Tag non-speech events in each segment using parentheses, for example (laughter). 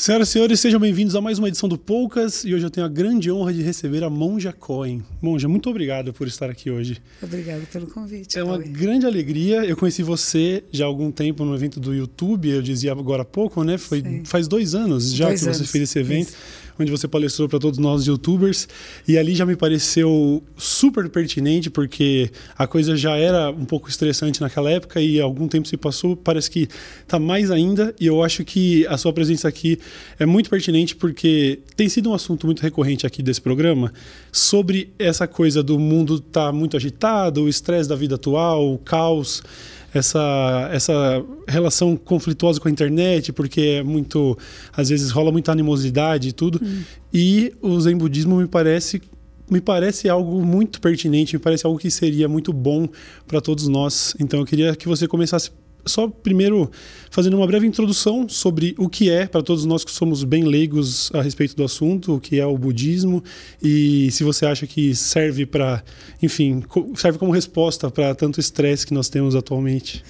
Senhoras e senhores, sejam bem-vindos a mais uma edição do Poucas e hoje eu tenho a grande honra de receber a Monja Cohen. Monja, muito obrigado por estar aqui hoje. Obrigado pelo convite. É uma grande alegria. Eu conheci você já há algum tempo no evento do YouTube, eu dizia agora há pouco, né? Foi, faz dois anos já dois que anos. você fez esse evento. Isso onde você palestrou para todos nós youtubers. E ali já me pareceu super pertinente, porque a coisa já era um pouco estressante naquela época e algum tempo se passou, parece que está mais ainda. E eu acho que a sua presença aqui é muito pertinente, porque tem sido um assunto muito recorrente aqui desse programa sobre essa coisa do mundo estar tá muito agitado, o estresse da vida atual, o caos essa, essa relação conflituosa com a internet, porque é muito, às vezes rola muita animosidade e tudo. Hum. E o Zen Budismo me parece me parece algo muito pertinente, me parece algo que seria muito bom para todos nós. Então eu queria que você começasse só primeiro fazendo uma breve introdução sobre o que é, para todos nós que somos bem leigos a respeito do assunto, o que é o budismo e se você acha que serve para, enfim, serve como resposta para tanto estresse que nós temos atualmente.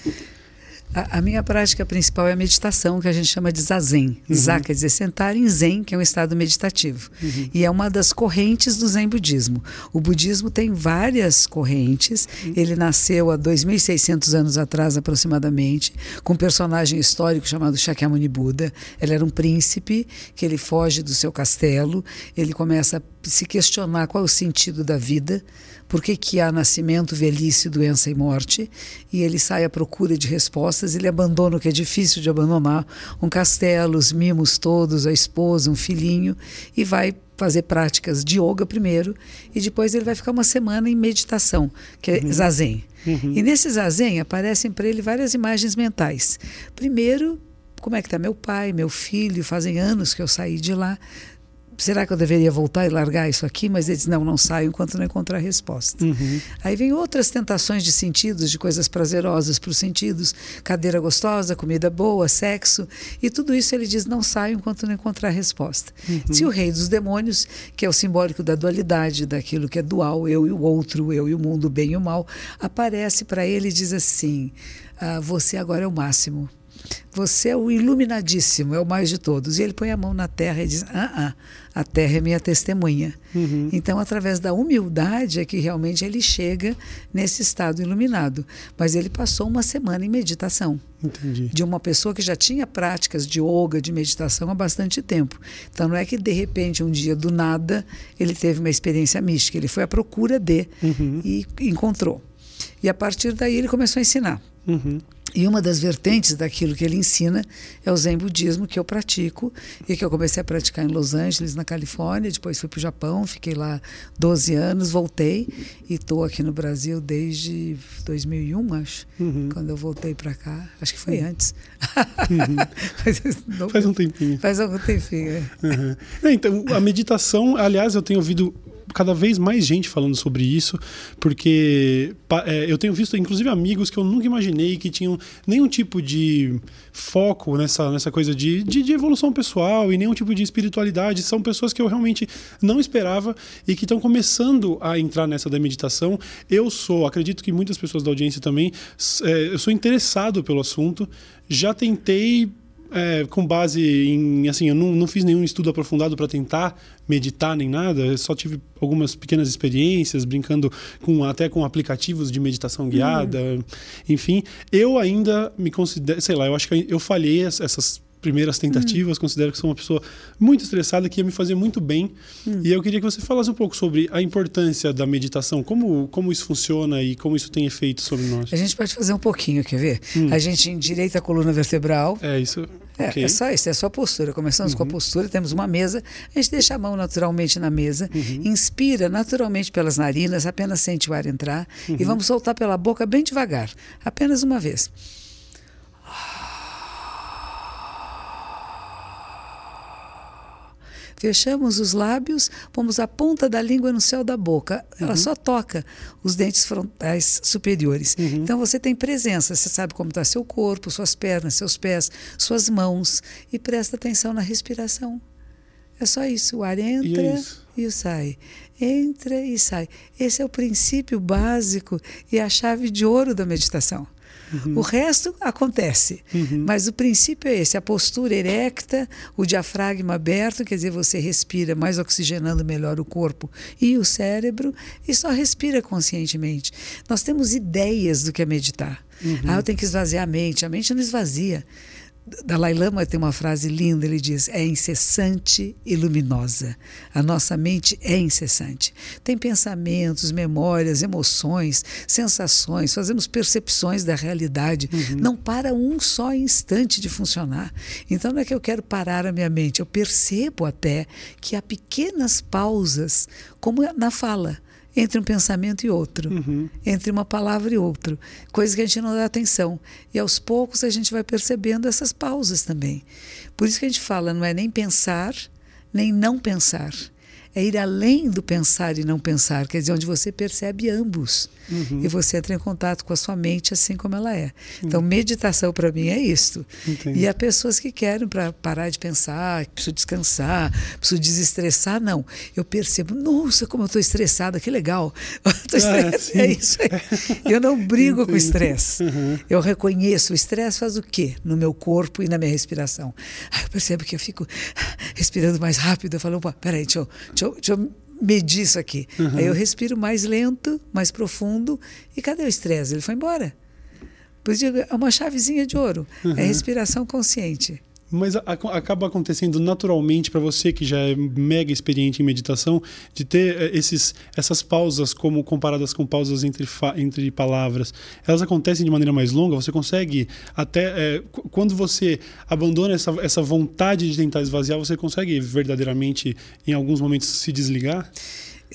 A, a, minha prática principal é a meditação, que a gente chama de zazen. Uhum. Za quer dizer sentar em zen, que é um estado meditativo. Uhum. E é uma das correntes do zen budismo. O budismo tem várias correntes. Uhum. Ele nasceu há 2.600 anos atrás, aproximadamente, com um personagem histórico chamado Shakyamuni Buda. Ele era um príncipe que ele foge do seu castelo, ele começa a se questionar qual é o sentido da vida por que, que há nascimento, velhice, doença e morte, e ele sai à procura de respostas, ele abandona o que é difícil de abandonar, um castelo, os mimos todos, a esposa, um filhinho, e vai fazer práticas de yoga primeiro, e depois ele vai ficar uma semana em meditação, que é uhum. zazen. Uhum. E nesse zazen aparecem para ele várias imagens mentais. Primeiro, como é que está meu pai, meu filho, fazem anos que eu saí de lá será que eu deveria voltar e largar isso aqui? Mas ele diz, não, não saio enquanto não encontrar a resposta. Uhum. Aí vem outras tentações de sentidos, de coisas prazerosas para os sentidos, cadeira gostosa, comida boa, sexo, e tudo isso ele diz, não saio enquanto não encontrar a resposta. Uhum. Se o rei dos demônios, que é o simbólico da dualidade, daquilo que é dual, eu e o outro, eu e o mundo, o bem e o mal, aparece para ele e diz assim, ah, você agora é o máximo. Você é o iluminadíssimo, é o mais de todos. E ele põe a mão na terra e diz: Ah, ah a terra é minha testemunha. Uhum. Então, através da humildade é que realmente ele chega nesse estado iluminado. Mas ele passou uma semana em meditação. Entendi. De uma pessoa que já tinha práticas de yoga, de meditação há bastante tempo. Então, não é que de repente, um dia do nada, ele teve uma experiência mística. Ele foi à procura de uhum. e encontrou. E a partir daí ele começou a ensinar. Uhum. E uma das vertentes daquilo que ele ensina é o Zen budismo que eu pratico e que eu comecei a praticar em Los Angeles, na Califórnia, depois fui para o Japão, fiquei lá 12 anos, voltei e estou aqui no Brasil desde 2001, acho, uhum. quando eu voltei para cá. Acho que foi uhum. antes. Uhum. (laughs) faz um tempinho. Faz algum tempinho, é. Então, a meditação, aliás, eu tenho ouvido cada vez mais gente falando sobre isso, porque é, eu tenho visto, inclusive, amigos que eu nunca imaginei que tinham nenhum tipo de foco nessa, nessa coisa de, de, de evolução pessoal e nenhum tipo de espiritualidade. São pessoas que eu realmente não esperava e que estão começando a entrar nessa da meditação. Eu sou, acredito que muitas pessoas da audiência também, é, eu sou interessado pelo assunto. Já tentei é, com base em assim eu não, não fiz nenhum estudo aprofundado para tentar meditar nem nada eu só tive algumas pequenas experiências brincando com até com aplicativos de meditação guiada uhum. enfim eu ainda me considero sei lá eu acho que eu falhei essas primeiras tentativas, hum. considero que sou uma pessoa muito estressada, que ia me fazer muito bem. Hum. E eu queria que você falasse um pouco sobre a importância da meditação, como, como isso funciona e como isso tem efeito sobre nós. A gente pode fazer um pouquinho, quer ver? Hum. A gente endireita a coluna vertebral. É isso. É, okay. é só isso, é só a postura. Começamos uhum. com a uhum. postura, temos uma mesa, a gente deixa a mão naturalmente na mesa, uhum. inspira naturalmente pelas narinas, apenas sente o ar entrar e uhum. vamos soltar pela boca bem devagar, apenas uma vez. Fechamos os lábios, pomos a ponta da língua no céu da boca. Ela uhum. só toca os dentes frontais superiores. Uhum. Então você tem presença, você sabe como está seu corpo, suas pernas, seus pés, suas mãos. E presta atenção na respiração. É só isso. O ar entra e, é e sai. Entra e sai. Esse é o princípio básico e a chave de ouro da meditação. Uhum. O resto acontece. Uhum. Mas o princípio é esse: a postura erecta, o diafragma aberto, quer dizer, você respira mais oxigenando melhor o corpo e o cérebro, e só respira conscientemente. Nós temos ideias do que é meditar. Uhum. Ah, eu tenho que esvaziar a mente. A mente não esvazia. Dalai Lama tem uma frase linda, ele diz: é incessante e luminosa. A nossa mente é incessante. Tem pensamentos, memórias, emoções, sensações, fazemos percepções da realidade. Uhum. Não para um só instante de funcionar. Então não é que eu quero parar a minha mente, eu percebo até que há pequenas pausas, como na fala entre um pensamento e outro, uhum. entre uma palavra e outra, coisa que a gente não dá atenção. E aos poucos a gente vai percebendo essas pausas também. Por isso que a gente fala, não é nem pensar, nem não pensar é ir além do pensar e não pensar, quer dizer, onde você percebe ambos uhum. e você entra em contato com a sua mente assim como ela é. Então, meditação para mim é isto. Entendi. E há pessoas que querem para parar de pensar, preciso descansar, preciso desestressar, não. Eu percebo, nossa, como eu estou estressada, que legal. (laughs) Ah, é isso aí. Eu não brigo com o estresse. Uhum. Eu reconheço o estresse faz o quê no meu corpo e na minha respiração. Aí eu percebo que eu fico respirando mais rápido. Eu falo, opa, peraí, deixa eu, deixa eu, deixa eu medir isso aqui. Uhum. Aí eu respiro mais lento, mais profundo. E cadê o estresse? Ele foi embora. É uma chavezinha de ouro. Uhum. É respiração consciente. Mas a, acaba acontecendo naturalmente para você que já é mega experiente em meditação, de ter eh, esses, essas pausas como comparadas com pausas entre, entre palavras. Elas acontecem de maneira mais longa, você consegue até. É, quando você abandona essa, essa vontade de tentar esvaziar, você consegue verdadeiramente, em alguns momentos, se desligar?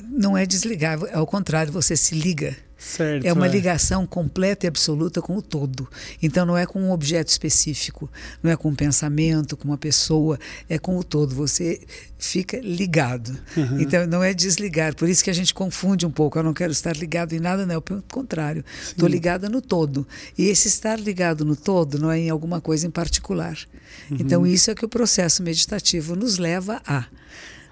Não é desligar, é ao contrário, você se liga. Certo, é uma é. ligação completa e absoluta com o todo. Então não é com um objeto específico, não é com um pensamento, com uma pessoa, é com o todo. Você fica ligado. Uhum. Então não é desligar. Por isso que a gente confunde um pouco. Eu não quero estar ligado em nada, não. Pelo contrário, estou ligada no todo. E esse estar ligado no todo não é em alguma coisa em particular. Uhum. Então isso é que o processo meditativo nos leva a.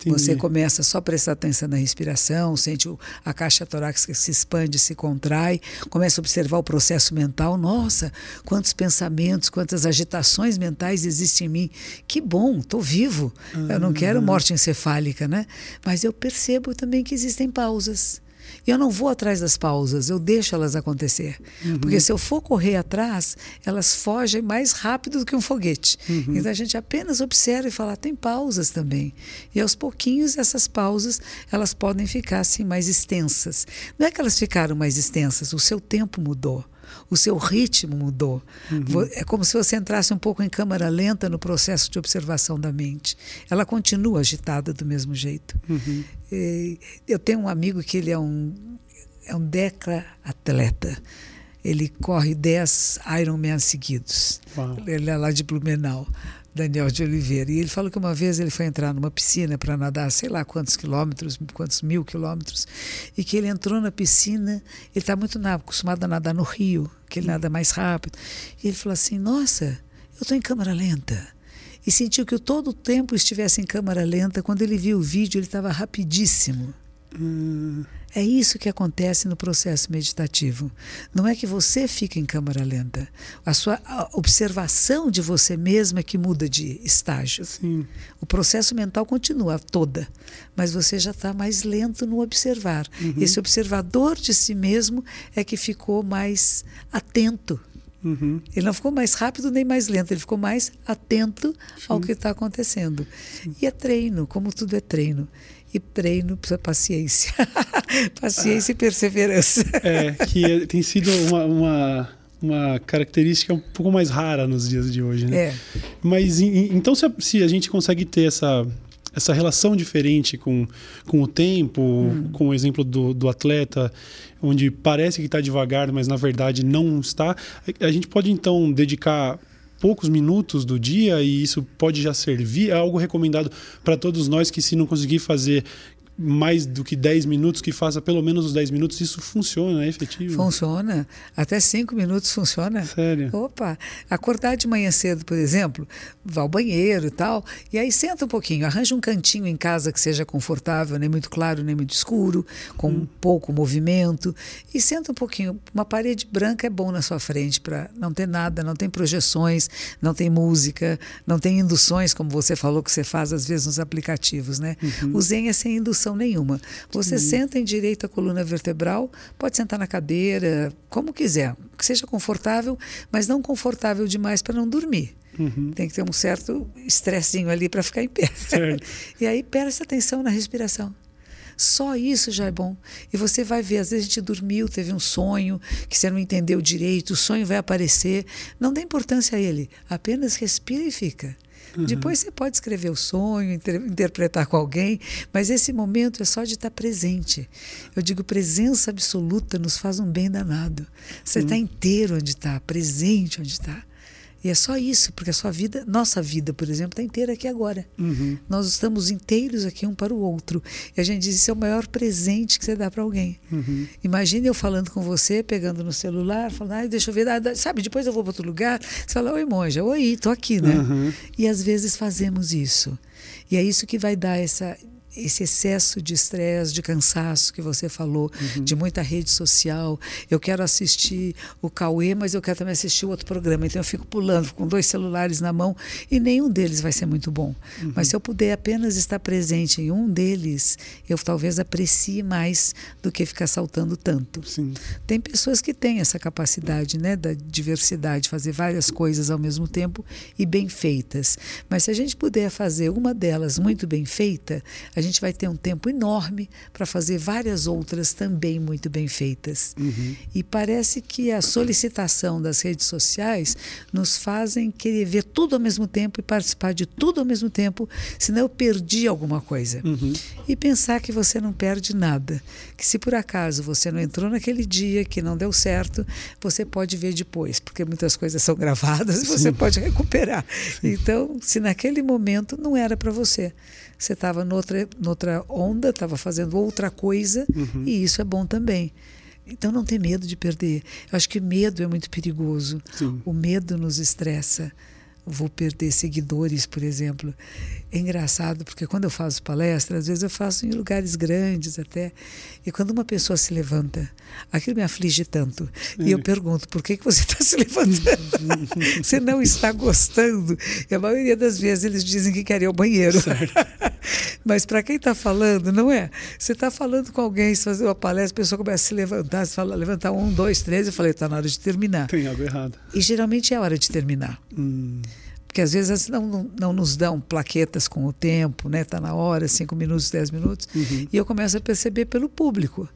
Entendi. Você começa só a prestar atenção na respiração, sente a caixa torácica se expande, se contrai, começa a observar o processo mental. Nossa, quantos pensamentos, quantas agitações mentais existem em mim. Que bom, estou vivo. Eu não quero uhum. morte encefálica, né? Mas eu percebo também que existem pausas. E eu não vou atrás das pausas, eu deixo elas acontecer. Uhum. Porque se eu for correr atrás, elas fogem mais rápido do que um foguete. Uhum. Então a gente apenas observa e fala, tem pausas também. E aos pouquinhos essas pausas, elas podem ficar assim mais extensas. Não é que elas ficaram mais extensas, o seu tempo mudou o seu ritmo mudou. Uhum. É como se você entrasse um pouco em câmara lenta no processo de observação da mente. Ela continua agitada do mesmo jeito. Uhum. eu tenho um amigo que ele é um, é um deca-atleta. Ele corre 10 Ironman seguidos. Uau. Ele é lá de Blumenau. Daniel de Oliveira. E ele falou que uma vez ele foi entrar numa piscina para nadar, sei lá quantos quilômetros, quantos mil quilômetros, e que ele entrou na piscina, ele está muito acostumado a nadar no rio, que ele nada mais rápido. E ele falou assim: Nossa, eu estou em câmera lenta. E sentiu que todo o tempo estivesse em câmera lenta. Quando ele viu o vídeo, ele estava rapidíssimo. Hum. É isso que acontece no processo meditativo. Não é que você fica em câmara lenta. A sua observação de você mesma é que muda de estágio. Sim. O processo mental continua toda, mas você já está mais lento no observar. Uhum. Esse observador de si mesmo é que ficou mais atento. Uhum. Ele não ficou mais rápido nem mais lento, ele ficou mais atento Sim. ao que está acontecendo. Sim. E é treino, como tudo é treino e treino precisa paciência. (laughs) paciência ah, e perseverança. É, que é, tem sido uma, uma, uma, característica um pouco mais rara nos dias de hoje, né? É. Mas então se a, se a gente consegue ter essa essa relação diferente com, com o tempo, hum. com o exemplo do, do atleta, onde parece que está devagar, mas na verdade não está, a gente pode então dedicar poucos minutos do dia e isso pode já servir, é algo recomendado para todos nós que se não conseguir fazer mais do que 10 minutos, que faça pelo menos os 10 minutos, isso funciona, é efetivo? Funciona. Até 5 minutos funciona. Sério? Opa! Acordar de manhã cedo, por exemplo, vá ao banheiro e tal, e aí senta um pouquinho, arranja um cantinho em casa que seja confortável, nem muito claro, nem muito escuro, com hum. um pouco movimento, e senta um pouquinho. Uma parede branca é bom na sua frente para não ter nada, não tem projeções, não tem música, não tem induções, como você falou que você faz às vezes nos aplicativos, né? Uhum. O Zen é sem indução nenhuma. Você Sim. senta em direito a coluna vertebral, pode sentar na cadeira, como quiser, que seja confortável, mas não confortável demais para não dormir. Uhum. Tem que ter um certo estressinho ali para ficar em pé. (laughs) e aí preste atenção na respiração. Só isso já é bom. E você vai ver, às vezes a gente dormiu, teve um sonho que você não entendeu direito, o sonho vai aparecer. Não dá importância a ele. Apenas respira e fica. Uhum. Depois você pode escrever o sonho, inter interpretar com alguém, mas esse momento é só de estar presente. Eu digo, presença absoluta nos faz um bem danado. Você está inteiro onde está, presente onde está. E é só isso, porque a sua vida, nossa vida, por exemplo, está inteira aqui agora. Uhum. Nós estamos inteiros aqui um para o outro. E a gente diz: isso é o maior presente que você dá para alguém. Uhum. Imagine eu falando com você, pegando no celular, falando, ah, deixa eu ver, sabe, depois eu vou para outro lugar. Você fala: oi, monja, oi, estou aqui, né? Uhum. E às vezes fazemos isso. E é isso que vai dar essa esse excesso de estresse, de cansaço que você falou, uhum. de muita rede social. Eu quero assistir o Cauê, mas eu quero também assistir o outro programa. Então eu fico pulando com dois celulares na mão e nenhum deles vai ser muito bom. Uhum. Mas se eu puder apenas estar presente em um deles, eu talvez aprecie mais do que ficar saltando tanto. Sim. Tem pessoas que têm essa capacidade, né, da diversidade, fazer várias coisas ao mesmo tempo e bem feitas. Mas se a gente puder fazer uma delas muito bem feita, a gente vai ter um tempo enorme para fazer várias outras também muito bem feitas. Uhum. E parece que a solicitação das redes sociais nos fazem querer ver tudo ao mesmo tempo e participar de tudo ao mesmo tempo, senão eu perdi alguma coisa. Uhum. E pensar que você não perde nada. Que se por acaso você não entrou naquele dia, que não deu certo, você pode ver depois, porque muitas coisas são gravadas e você Sim. pode recuperar. Então, se naquele momento não era para você, você estava noutra, noutra onda, estava fazendo outra coisa, uhum. e isso é bom também. Então não tem medo de perder. Eu acho que medo é muito perigoso. Sim. O medo nos estressa vou perder seguidores, por exemplo. É engraçado porque quando eu faço palestra, às vezes eu faço em lugares grandes até, e quando uma pessoa se levanta, aquilo me aflige tanto. É. E eu pergunto, por que, que você está se levantando? (laughs) você não está gostando? E a maioria das vezes eles dizem que querem ir ao banheiro. Mas para quem está falando, não é? Você está falando com alguém, você fazer uma palestra, a pessoa começa a se levantar, você fala, levantar um, dois, três, eu falei, está na hora de terminar. Tem algo errado. E geralmente é a hora de terminar. Hum. Porque às vezes não, não, não, nos dão plaquetas com o tempo, né? Está na hora, cinco minutos, dez minutos. Uhum. E eu começo a perceber pelo público.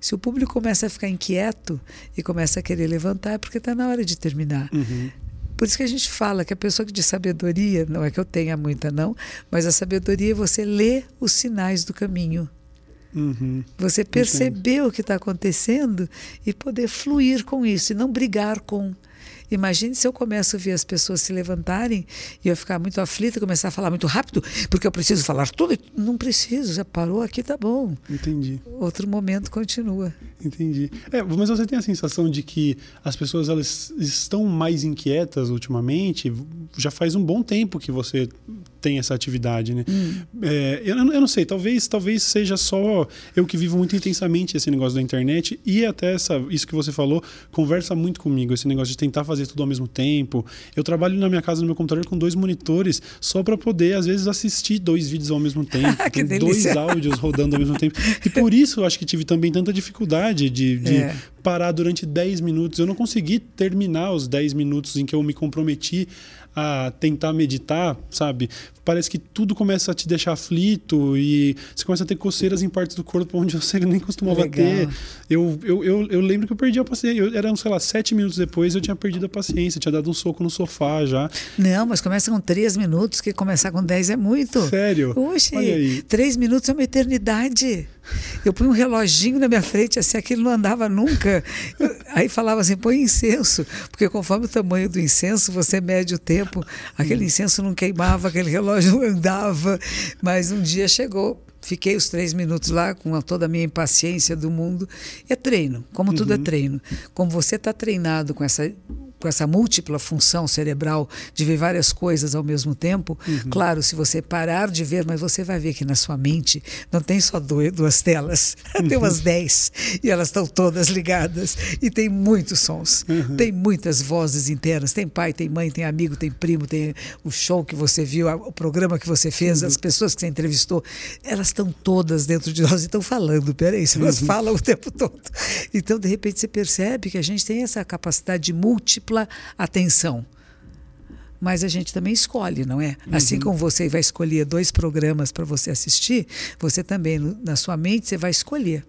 Se o público começa a ficar inquieto e começa a querer levantar, é porque está na hora de terminar. Uhum. Por isso que a gente fala que a pessoa que de sabedoria, não é que eu tenha muita, não, mas a sabedoria é você ler os sinais do caminho. Uhum. Você perceber o que está acontecendo e poder fluir com isso e não brigar com. Imagine se eu começo a ver as pessoas se levantarem e eu ficar muito aflita e começar a falar muito rápido, porque eu preciso falar tudo. Não preciso, já parou aqui, tá bom. Entendi. Outro momento continua. Entendi. É, mas você tem a sensação de que as pessoas elas estão mais inquietas ultimamente? Já faz um bom tempo que você tem essa atividade, né? Hum. É, eu, eu, não sei, talvez talvez seja só eu que vivo muito intensamente esse negócio da internet e até essa, isso que você falou conversa muito comigo, esse negócio de tentar fazer tudo ao mesmo tempo. Eu trabalho na minha casa, no meu computador, com dois monitores só para poder, às vezes, assistir dois vídeos ao mesmo tempo, (laughs) dois áudios rodando ao mesmo tempo. E por isso eu acho que tive também tanta dificuldade de, de é. parar durante 10 minutos. Eu não consegui terminar os 10 minutos em que eu me comprometi a tentar meditar, sabe? Parece que tudo começa a te deixar aflito e você começa a ter coceiras em partes do corpo onde (laughs) você nem costumava Legal. ter. Eu, eu, eu, eu, lembro que eu perdi a paciência. Eu, era, sei lá, sete minutos depois eu tinha perdido a paciência, tinha dado um soco no sofá já. Não, mas começa com três minutos, que começar com dez é muito. Sério? Oxe, três minutos é uma eternidade. Eu punha um reloginho na minha frente, assim, aquilo não andava nunca. Aí falava assim, põe incenso, porque conforme o tamanho do incenso, você mede o tempo. Aquele incenso não queimava, aquele relógio não andava. Mas um dia chegou Fiquei os três minutos lá com toda a minha impaciência do mundo. É treino, como tudo é uhum. é treino. Como você está treinado com essa com essa múltipla função cerebral de ver várias coisas ao mesmo tempo, uhum. claro, se você parar de ver, mas você vai ver que na sua mente não tem só duas telas, (laughs) tem umas uhum. dez e elas estão todas ligadas e tem muitos sons, uhum. tem muitas vozes internas, tem pai, tem mãe, tem amigo, tem primo, tem o show que você viu, o programa que você fez, as pessoas que você entrevistou, elas estão todas dentro de nós e estão falando, peraí, elas uhum. falam o tempo todo. Então, de repente, você percebe que a gente tem essa capacidade de múltipla atenção. Mas a gente também escolhe, não é? Uhum. Assim como você vai escolher dois programas para você assistir, você também, na sua mente, você vai escolher.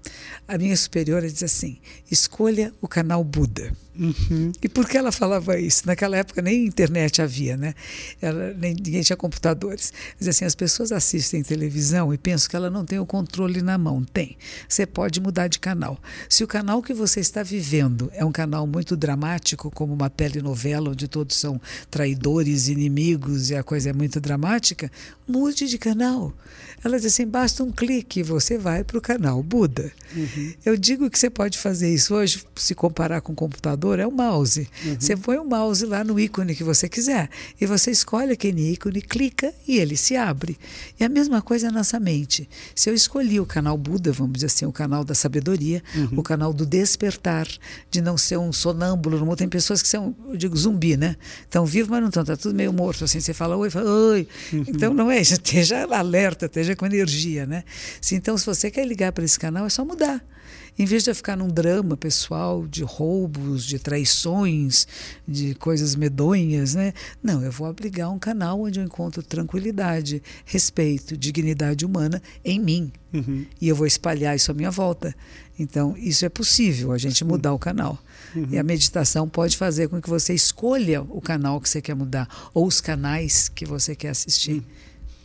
A minha superiora diz assim: escolha o canal Buda. Uhum. E por que ela falava isso? Naquela época nem internet havia, né? Ela, nem, ninguém tinha computadores. Diz assim, as pessoas assistem televisão e pensam que ela não tem o controle na mão. Tem. Você pode mudar de canal. Se o canal que você está vivendo é um canal muito dramático, como uma telenovela, onde todos são traidores, inimigos e a coisa é muito dramática, mude de canal. Ela diz assim, basta um clique e você vai para o canal Buda. Uhum. Eu digo que você pode fazer isso hoje, se comparar com o computador computador é o mouse. Uhum. Você põe o mouse lá no ícone que você quiser e você escolhe aquele ícone, clica e ele se abre. E a mesma coisa na nossa mente. Se eu escolhi o canal Buda, vamos dizer assim, o canal da sabedoria, uhum. o canal do despertar, de não ser um sonâmbulo, tem pessoas que são, eu digo, zumbi, né? Estão vivos, mas não estão, está tudo meio morto. Assim, você fala oi, fala oi. Uhum. Então não é, (laughs) esteja alerta, esteja com energia, né? Se, então, se você quer ligar para esse canal, é só mudar. Em vez de ficar num drama pessoal de roubos, de traições, de coisas medonhas, né? Não, eu vou abrigar um canal onde eu encontro tranquilidade, respeito, dignidade humana em mim. Uhum. E eu vou espalhar isso à minha volta. Então, isso é possível, a gente mudar o canal. Uhum. E a meditação pode fazer com que você escolha o canal que você quer mudar, ou os canais que você quer assistir. Uhum.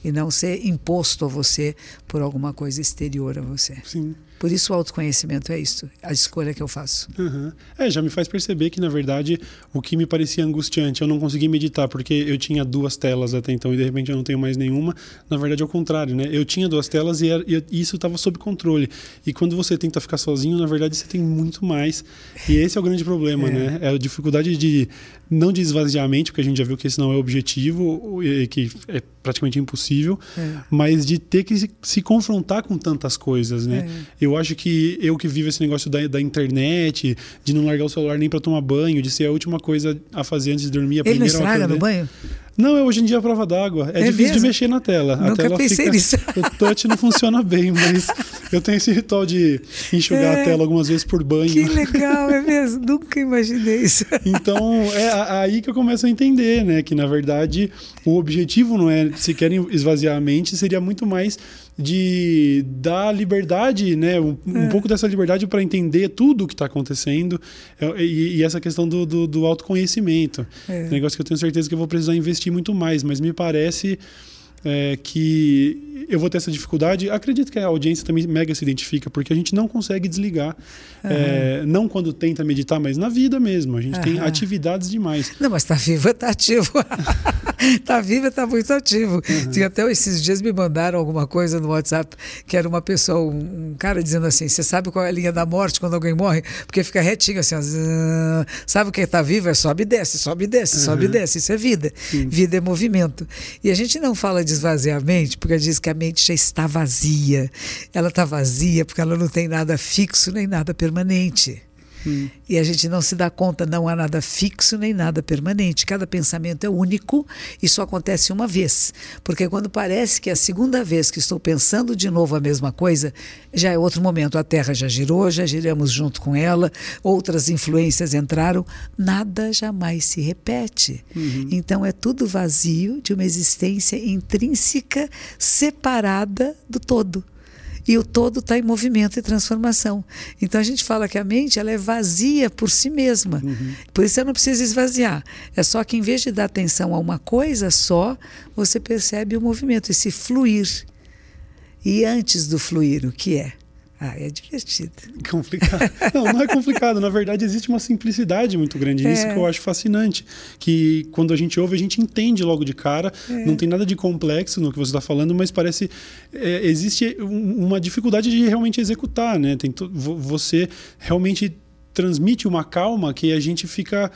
E não ser imposto a você por alguma coisa exterior a você. Sim. Por isso o autoconhecimento é isso, a escolha que eu faço. Uhum. É, já me faz perceber que, na verdade, o que me parecia angustiante, eu não consegui meditar, porque eu tinha duas telas até então e de repente eu não tenho mais nenhuma. Na verdade, é o contrário, né? Eu tinha duas telas e, era, e isso estava sob controle. E quando você tenta ficar sozinho, na verdade, você tem muito mais. E esse é o grande problema, é. né? É a dificuldade de, não de esvaziar a mente, porque a gente já viu que esse não é o objetivo, que é praticamente impossível, é. mas de ter que se, se, confrontar com tantas coisas, né? É. Eu acho que eu que vivo esse negócio da, da internet, de não largar o celular nem para tomar banho, de ser a última coisa a fazer antes de dormir. A Ele não estraga no banho? Não, é hoje em dia a prova d'água. É, é, difícil mesmo? de mexer na tela. Nunca a tela pensei fica, nisso. (laughs) O touch não funciona bem, mas eu tenho esse ritual de enxugar é, a tela algumas vezes por banho. Que legal, é mesmo. Nunca imaginei isso. (laughs) Então, é aí que eu começo a entender, né? Que na verdade o objetivo não é se querem esvaziar a mente, seria muito mais de dar liberdade, né? Um, é. um pouco dessa liberdade para entender tudo o que está acontecendo é, e, e, essa questão do, do, do autoconhecimento. É. Um negócio que eu tenho certeza que eu vou precisar investir muito mais, mas me parece é, que eu vou ter essa dificuldade. Acredito que a audiência também mega se identifica, porque a gente não consegue desligar. Uhum. É, não quando tenta meditar, mas na vida mesmo. A gente uhum. tem atividades demais. Não, mas está vivo, está ativo. Está (laughs) vivo, está muito ativo. Uhum. Até esses dias me mandaram alguma coisa no WhatsApp que era uma pessoa, um, cara dizendo assim: você sabe qual é a linha da morte quando alguém morre? Porque fica retinho assim, ó, sabe o que está vivo? É sobe e desce, sobe e desce, sobe e desce. Isso é vida. Vida é movimento. E a gente não fala de esvaziar a mente, porque diz que a mente já está vazia. Ela está vazia porque ela não tem nada fixo nem nada permanente. Hum. E a gente não se dá conta, não há nada fixo nem nada permanente. Cada pensamento é único e só acontece uma vez. Porque quando parece que é a segunda vez que estou pensando de novo a mesma coisa, já é outro momento. A Terra já girou, já giramos junto com ela, outras influências entraram, nada jamais se repete. Uhum. Então é tudo vazio de uma existência intrínseca separada do todo e o todo está em movimento e transformação. Então a gente fala que a mente ela é vazia por si mesma. Uhum. Por isso você não precisa esvaziar. É só que em vez de dar atenção a uma coisa só, você percebe o movimento, esse fluir. E antes do fluir, o que é? Ah, é divertido. (laughs) Complicado. Não, não é complicado. Na verdade, existe uma simplicidade muito grande. É. Isso que eu acho fascinante. Que quando a gente ouve, a gente entende logo de cara. É. Não tem nada de complexo no que você está falando, mas parece. É, existe uma dificuldade de realmente executar, né? Tem você realmente transmite uma calma que a gente fica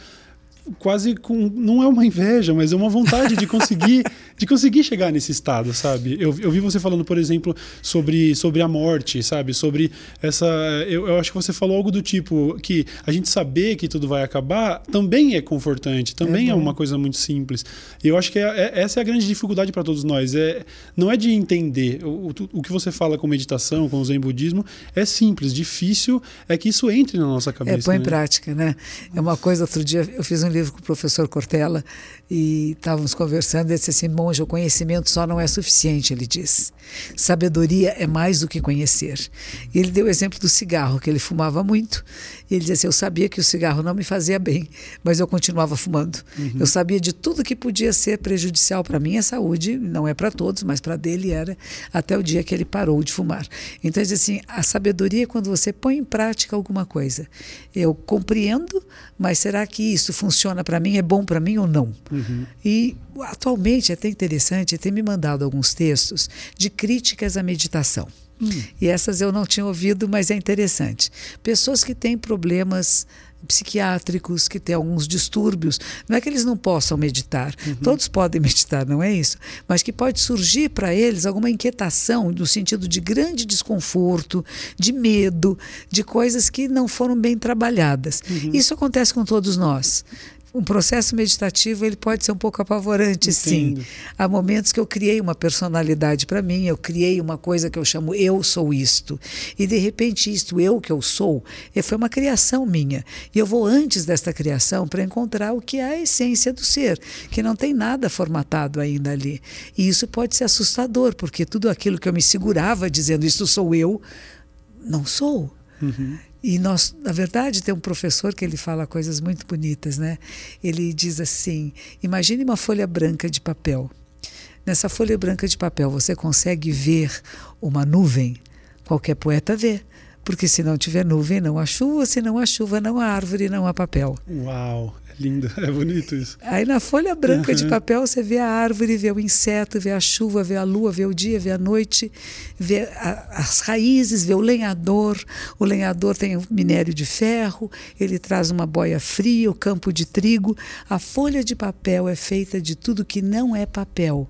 quase com não é uma inveja, mas é uma vontade de conseguir (laughs) de conseguir chegar nesse estado, sabe? Eu, eu vi você falando, por exemplo, sobre, sobre a morte, sabe? Sobre essa eu, eu acho que você falou algo do tipo que a gente saber que tudo vai acabar também é confortante, também é, é uma coisa muito simples. E eu acho que é, é, essa é a grande dificuldade para todos nós. É não é de entender o, o que você fala com meditação, com o Zen budismo, é simples. Difícil é que isso entre na nossa cabeça. É põe né? em prática, né? É uma coisa. Outro dia eu fiz um livro com o professor Cortella e estávamos conversando. Ele disse assim: monge, o conhecimento só não é suficiente, ele diz. Sabedoria é mais do que conhecer. E ele deu o exemplo do cigarro, que ele fumava muito. E ele dizia assim: Eu sabia que o cigarro não me fazia bem, mas eu continuava fumando. Uhum. Eu sabia de tudo que podia ser prejudicial para minha saúde, não é para todos, mas para dele era, até o dia que ele parou de fumar. Então, ele diz assim: a sabedoria é quando você põe em prática alguma coisa. Eu compreendo, mas será que isso funciona para mim? É bom para mim ou não? Uhum. E atualmente é até interessante, tem me mandado alguns textos de críticas à meditação. Hum. E essas eu não tinha ouvido, mas é interessante. Pessoas que têm problemas psiquiátricos, que têm alguns distúrbios. Não é que eles não possam meditar, uhum. todos podem (laughs) meditar, não é isso? Mas que pode surgir para eles alguma inquietação no sentido de grande desconforto, de medo, de coisas que não foram bem trabalhadas. Uhum. Isso acontece com todos nós um processo meditativo ele pode ser um pouco apavorante, Entendo. sim. Há momentos que eu criei uma personalidade para mim, eu criei uma coisa que eu chamo eu sou isto. E de repente isto eu que eu sou, eh, foi uma criação minha. E eu vou antes desta criação para encontrar o que é a essência do ser, que não tem nada formatado ainda ali. E isso pode ser assustador, porque tudo aquilo que eu me segurava dizendo isto sou eu, não sou. Uhum. E nós, na verdade, tem um professor que ele fala coisas muito bonitas, né? Ele diz assim: imagine uma folha branca de papel. Nessa folha branca de papel você consegue ver uma nuvem? Qualquer poeta vê. Porque se não tiver nuvem, não há chuva, se não há chuva, não há árvore, não há papel. Uau! Lindo, (laughs) é bonito isso. Aí na folha branca uhum. de papel você vê a árvore, vê o inseto, vê a chuva, vê a lua, vê o dia, vê a noite, vê a, as raízes, vê o lenhador. O lenhador tem o minério de ferro, ele traz uma boia fria, o campo de trigo. A folha de papel é feita de tudo que não é papel.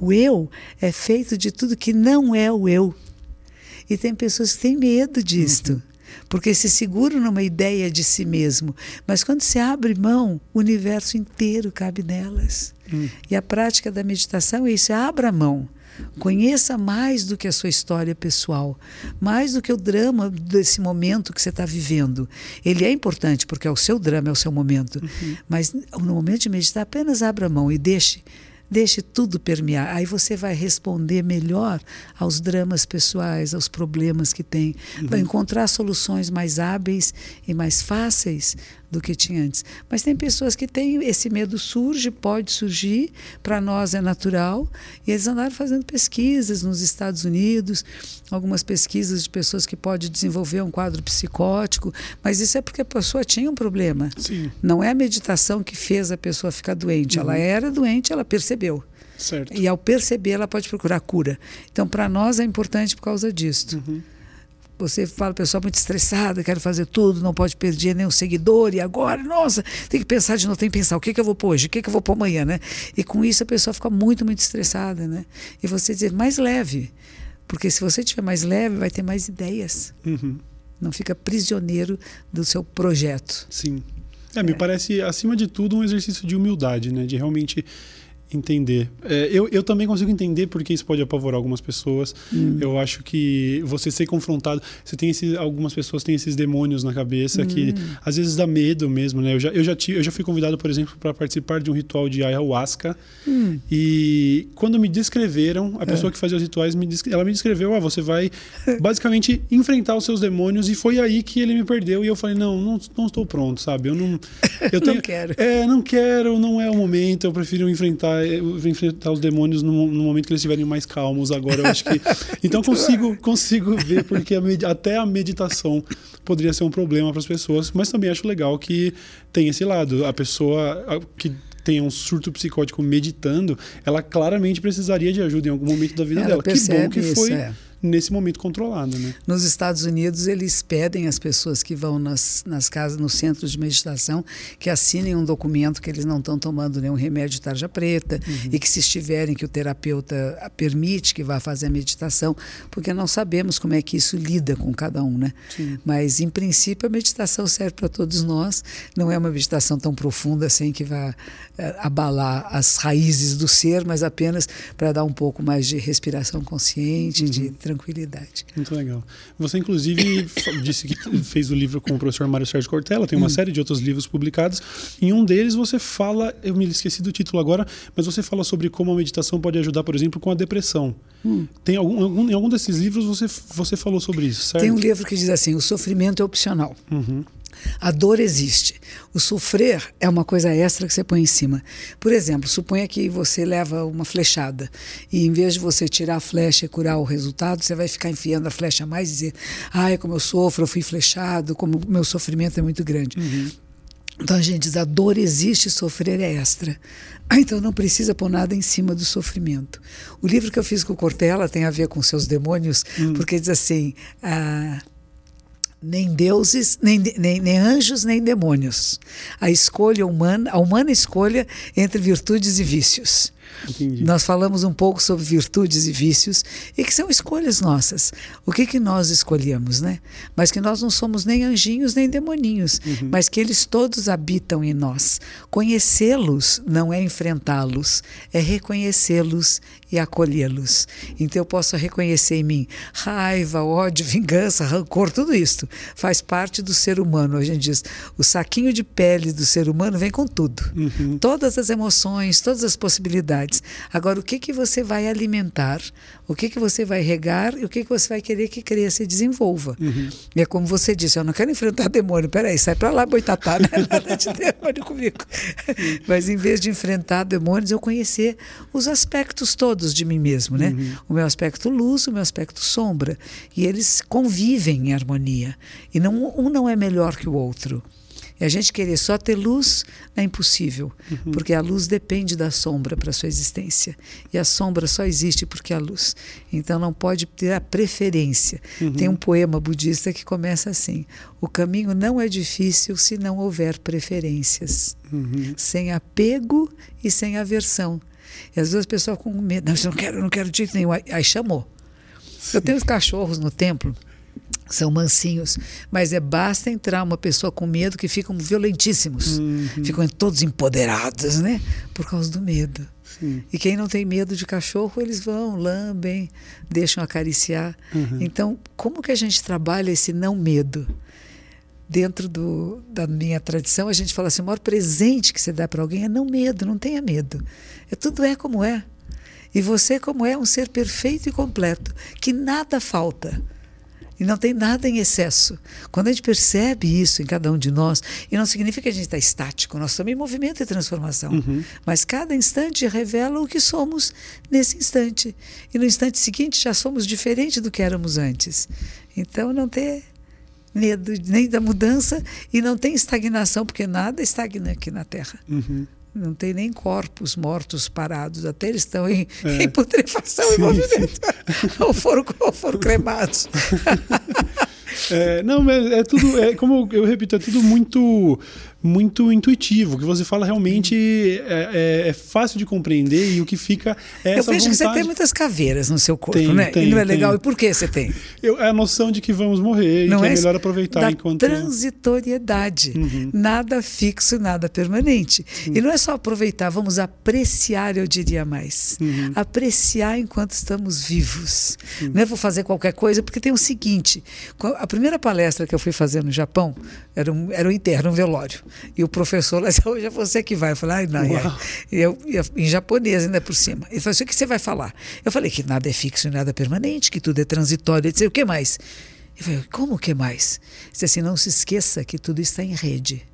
O eu é feito de tudo que não é o eu. E tem pessoas que têm medo disto. Uhum porque se segura numa ideia de si mesmo. Mas quando se abre mão, o universo inteiro cabe nelas. Hum. E a prática da meditação é isso: é abra mão. Conheça mais do que a sua história pessoal, mais do que o drama desse momento que você está vivendo. Ele é importante porque é o seu drama, é o seu momento. Uhum. Mas no momento de meditar, apenas abra mão e deixe Deixe tudo permear. Aí você vai responder melhor aos dramas pessoais, aos problemas que tem. Uhum. Vai encontrar soluções mais hábeis e mais fáceis do que tinha antes. Mas tem pessoas que têm esse medo surge, pode surgir, para nós é natural, e eles andaram fazendo pesquisas nos Estados Unidos, algumas pesquisas de pessoas que podem desenvolver um quadro psicótico, mas isso é porque a pessoa tinha um problema. Sim. Não é a meditação que fez a pessoa ficar doente, uhum. ela era doente, ela percebeu. Certo. E ao perceber, ela pode procurar cura. Então, para nós é importante por causa disso. Uhum. Você fala, pessoal muito estressada, quero fazer tudo, não pode perder nenhum seguidor, e agora, nossa, tem que pensar de novo, tem que pensar o que, que eu vou pôr hoje, o que, que eu vou pôr amanhã, né? E com isso a pessoa fica muito, muito estressada, né? E você dizer mais leve, porque se você tiver mais leve, vai ter mais ideias. Uhum. Não fica prisioneiro do seu projeto. Sim. É, é, me parece, acima de tudo, um exercício de humildade, né? De realmente entender. É, eu, eu também consigo entender porque isso pode apavorar algumas pessoas. Hum. Eu acho que você ser confrontado. Você tem esses, algumas pessoas têm esses demônios na cabeça hum. que às vezes dá medo mesmo, né? Eu já, eu já, tive, eu já fui convidado, por exemplo, para participar de um ritual de ayahuasca. Hum. E quando me descreveram, a pessoa é. que fazia os rituais, me ela me descreveu: ah, você vai basicamente enfrentar os seus demônios. E foi aí que ele me perdeu. E eu falei: não, não, não estou pronto, sabe? Eu não. (laughs) Eu tenho, não quero. É, não quero, não é o momento. Eu prefiro enfrentar enfrentar os demônios no, no, momento que eles estiverem mais calmos agora. Eu acho que. Então (laughs) consigo, consigo ver, porque a até a meditação poderia ser um problema para as pessoas, mas também acho legal que tem esse lado. A pessoa que tem um surto psicótico meditando, ela claramente precisaria de ajuda em algum momento da vida ela dela. Que bom que isso, foi. É nesse momento controlado. Né? Nos Estados Unidos, eles pedem às pessoas que vão nas, nas casas, nos centros de meditação, que assinem um documento que eles não estão tomando nenhum remédio de tarja preta uhum. e que, se estiverem, que o terapeuta permite que vá fazer a meditação, porque não sabemos como é que isso lida com cada um. Né? Mas, em princípio, a meditação serve para todos nós. Não é uma meditação tão profunda assim que vá é, abalar as raízes do ser, mas apenas para dar um pouco mais de respiração consciente, uhum. de tranquilidade. Muito legal. Você, inclusive, (laughs) disse que fez o livro com o professor Mário Sérgio Cortella, tem uma hum. série de outros livros publicados. Em um deles você fala, eu me esqueci do título agora, mas você fala sobre como a meditação pode ajudar, por exemplo, com a depressão. Hum. Tem algum, algum, em algum desses livros você, você falou sobre isso, certo? Tem um livro que diz assim: o sofrimento é opcional. Uhum. A dor existe. O sofrer é uma coisa extra que você põe em cima. Por exemplo, suponha que você leva uma flechada e em vez de você tirar a flecha e curar o resultado, você vai ficar enfiando a flecha mais e dizer: ai, como eu sofro, eu fui flechado, como o meu sofrimento é muito grande. Uhum. Então a gente diz: a dor existe, sofrer é extra. Ah, então não precisa pôr nada em cima do sofrimento. O livro que eu fiz com o Cortella tem a ver com seus demônios, uhum. porque diz assim. Ah, nem deuses, nem, nem, nem, anjos, nem demônios. A escolha humana, a humana escolha entre virtudes e vícios. Entendi. Nós falamos um pouco sobre virtudes e vícios e que são escolhas nossas. O que que nós escolhemos, né? Mas que nós não somos nem anjinhos nem demoninhos, uhum. mas que eles todos habitam em nós. Conhecê-los não é enfrentá-los, é reconhecê-los e acolhê-los. Então eu posso reconhecer em mim raiva, ódio, vingança, rancor, tudo isso faz parte do ser humano. A gente diz, o saquinho de pele do ser humano vem com tudo. Uhum. Todas as emoções, todas as possibilidades. Agora, o que, que você vai alimentar, o que, que você vai regar e o que, que você vai querer que cresça e desenvolva. Uhum. E é como você disse, eu não quero enfrentar demônio, peraí, sai para lá, boitatá, não é (laughs) nada de demônio comigo. Mas em vez de enfrentar demônios, eu conhecer os aspectos todos de mim mesmo, né? Uhum. O meu aspecto luz, o meu aspecto sombra. E eles convivem em harmonia. E não, um não é melhor que o outro. E a gente querer só ter luz é impossível, uhum. porque a luz depende da sombra para sua existência. E a sombra só existe porque há luz. Então não pode ter a preferência. Uhum. Tem um poema budista que começa assim: O caminho não é difícil se não houver preferências. Uhum. Sem apego e sem aversão. E às vezes a pessoa com medo, não, eu não quero, não quero de jeito nenhum. Aí, aí chamou. Sim. Eu tenho os cachorros no templo são mansinhos, mas é basta entrar uma pessoa com medo que ficam violentíssimos, uhum. ficam todos empoderados, né? Por causa do medo. Sim. E quem não tem medo de cachorro, eles vão, lambem, deixam acariciar. Uhum. Então, como que a gente trabalha esse não medo? Dentro do, da minha tradição, a gente fala assim: o maior presente que você dá para alguém é não medo, não tenha medo. É, tudo é como é. E você, como é, um ser perfeito e completo, que nada falta. E não tem nada em excesso. Quando a gente percebe isso em cada um de nós, e não significa que a gente está estático, nós estamos em movimento e transformação. Uhum. Mas cada instante revela o que somos nesse instante. E no instante seguinte já somos diferente do que éramos antes. Então não ter medo nem da mudança e não tem estagnação, porque nada estagna aqui na Terra. Uhum. Não tem nem corpos mortos parados, até eles estão em, é. em putrefação sim, em movimento. (laughs) ou, foram, ou foram cremados. (laughs) É, não, é, é tudo, é, como eu repito, é tudo muito muito intuitivo, que você fala realmente é, é, é, fácil de compreender e o que fica é Eu vejo vontade. que você tem muitas caveiras no seu corpo, tem, né? Tem, e não é legal. Tem. E por que você tem? Eu, é a noção de que vamos morrer não e que é, é melhor aproveitar da enquanto... transitoriedade. Uhum. Nada fixo, nada permanente. Uhum. E não é só aproveitar, vamos apreciar, eu diria mais. Uhum. Apreciar enquanto estamos vivos. Não é vou fazer qualquer coisa, porque tem o seguinte, a primeira palestra que eu fui fazer no Japão era um, era um interno, um velório. E o professor lá disse, (laughs) hoje é você que vai. Eu falei, ai, não, eu, eu, em japonês ainda por cima. Ele falou assim, o que você vai falar? Eu falei que nada é fixo e nada é permanente, que tudo é transitório. Ele disse, o que mais? Eu falei, como o que mais? Ele disse assim, não se esqueça que tudo está em rede.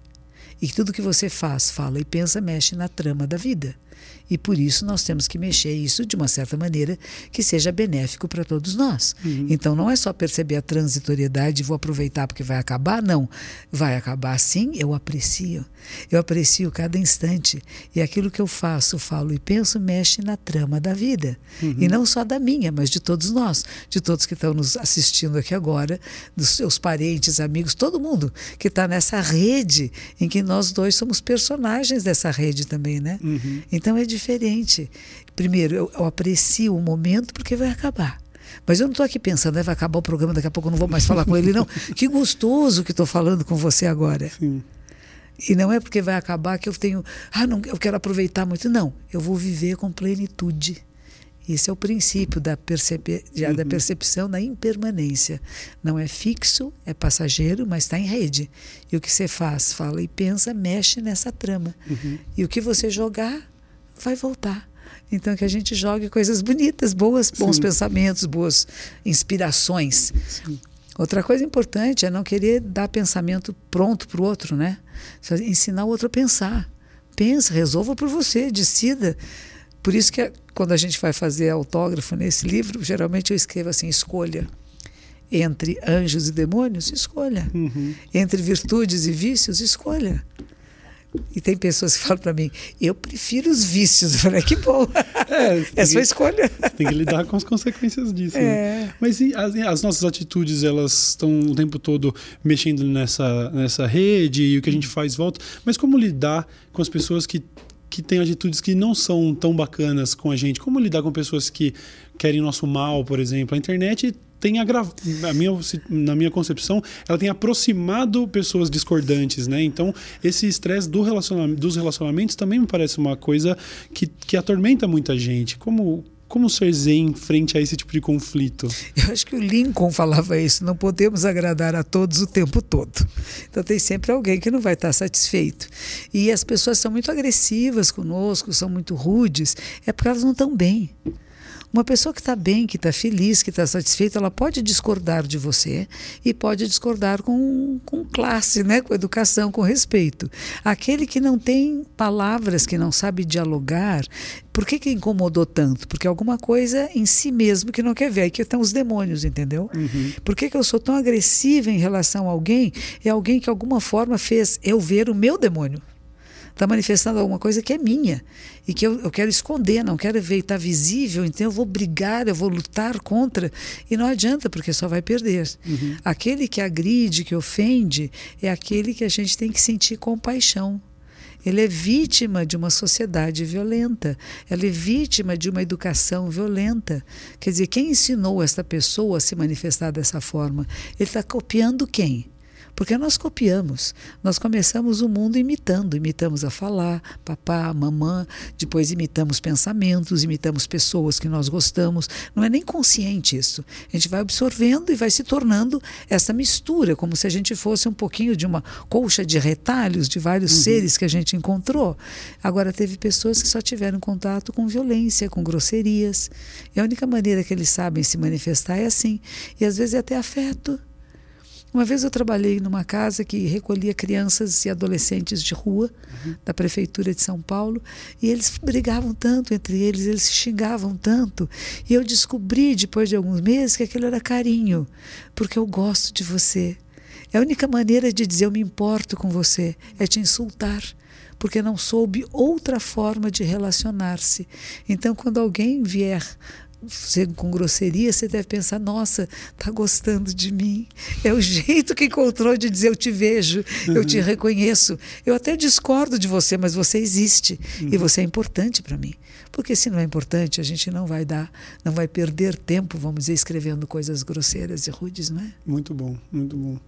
E que tudo que você faz, fala e pensa mexe na trama da vida. E por isso nós temos que mexer isso de uma certa maneira que seja benéfico para todos nós. Uhum. Então não é só perceber a transitoriedade e vou aproveitar porque vai acabar, não. Vai acabar sim, eu aprecio. Eu aprecio cada instante. E aquilo que eu faço, falo e penso mexe na trama da vida. Uhum. E não só da minha, mas de todos nós, de todos que estão nos assistindo aqui agora, dos seus parentes, amigos, todo mundo que está nessa rede em que nós dois somos personagens dessa rede também, né? Uhum. Então é diferente. Primeiro, eu, eu aprecio o momento porque vai acabar. Mas eu não estou aqui pensando, vai acabar o programa, daqui a pouco eu não vou mais falar com ele, não. (laughs) Que gostoso que estou falando com você agora. Sim. E não é porque vai acabar que eu tenho, ah, não, eu quero aproveitar muito. Não, eu vou viver com plenitude. Esse é o princípio da, uhum. da percepção da impermanência. Não é fixo, é passageiro, mas está em rede. E o que você faz, fala e pensa, mexe nessa trama. Uhum. E o que você jogar, vai voltar. Então que a gente jogue coisas bonitas, boas, bons Sim. pensamentos, boas inspirações. Sim. Outra coisa importante é não querer dar pensamento pronto para o outro, né? Ensinar o outro a pensar. Pensa, resolva por você, decida. Por isso que quando a gente vai fazer autógrafo nesse livro, geralmente eu escrevo assim: escolha. Entre anjos e demônios, escolha. Uhum. Entre virtudes e vícios, escolha. E tem pessoas que (laughs) falam para mim, eu prefiro os vícios. Eu falei, que bom. (laughs) É, é sua escolha. (laughs) Tem que lidar com as consequências disso. Né? É. Né? Mas as, as, nossas atitudes, elas estão o tempo todo mexendo nessa, nessa rede e o que a gente faz volta. Mas como lidar com as pessoas que, que têm atitudes que não são tão bacanas com a gente? Como lidar com pessoas que querem nosso mal, por exemplo? A internet tem agrav... a minha, na minha concepção, ela tem aproximado pessoas discordantes, né? Então, esse estresse do relacionamento, dos relacionamentos também me parece uma coisa que, que atormenta muita gente. Como, como ser zen frente a esse tipo de conflito? Eu acho que o Lincoln falava isso: não podemos agradar a todos o tempo todo. Então tem sempre alguém que não vai estar satisfeito. E as pessoas são muito agressivas conosco, são muito rudes, é porque elas não estão bem. Uma pessoa que está bem, que está feliz, que está satisfeita, ela pode discordar de você e pode discordar com, com classe, né? com educação, com respeito. Aquele que não tem palavras, que não sabe dialogar, por que, que incomodou tanto? Porque alguma coisa em si mesmo que não quer ver. Aí que estão os demônios, entendeu? Uhum. Por que, que eu sou tão agressiva em relação a alguém? É alguém que de alguma forma fez eu ver o meu demônio está manifestando alguma coisa que é minha e que eu, eu quero esconder, não quero ver, está visível, então eu vou brigar, eu vou lutar contra e não adianta porque só vai perder. Uhum. Aquele que agride, que ofende, é aquele que a gente tem que sentir compaixão. Ele é vítima de uma sociedade violenta, ela é vítima de uma educação violenta. Quer dizer, quem ensinou essa pessoa a se manifestar dessa forma? Ele está copiando quem? Porque nós copiamos. Nós começamos o mundo imitando. Imitamos a falar, papá, mamã, depois imitamos pensamentos, imitamos pessoas que nós gostamos. Não é nem consciente isso. A gente vai absorvendo e vai se tornando essa mistura, como se a gente fosse um pouquinho de uma colcha de retalhos de vários uhum. seres que a gente encontrou. Agora, teve pessoas que só tiveram contato com violência, com grosserias. E a única maneira que eles sabem se manifestar é assim. E às vezes é até afeto. Uma vez eu trabalhei numa casa que recolhia crianças e adolescentes de rua uhum. da prefeitura de São Paulo e eles brigavam tanto entre eles, eles se xingavam tanto. E eu descobri depois de alguns meses que aquilo era carinho, porque eu gosto de você. É a única maneira de dizer eu me importo com você é te insultar porque não soube outra forma de relacionar-se. Então, quando alguém vier com grosseria, você deve pensar: nossa, tá gostando de mim. É o jeito que encontrou de dizer: eu te vejo, uhum. eu te uhum. reconheço. Eu até discordo de você, mas você existe uhum. e você é importante para mim. Porque se não é importante, a gente não vai dar, não vai perder tempo, vamos dizer, escrevendo coisas grosseiras e rudes, não é? Muito bom, muito bom.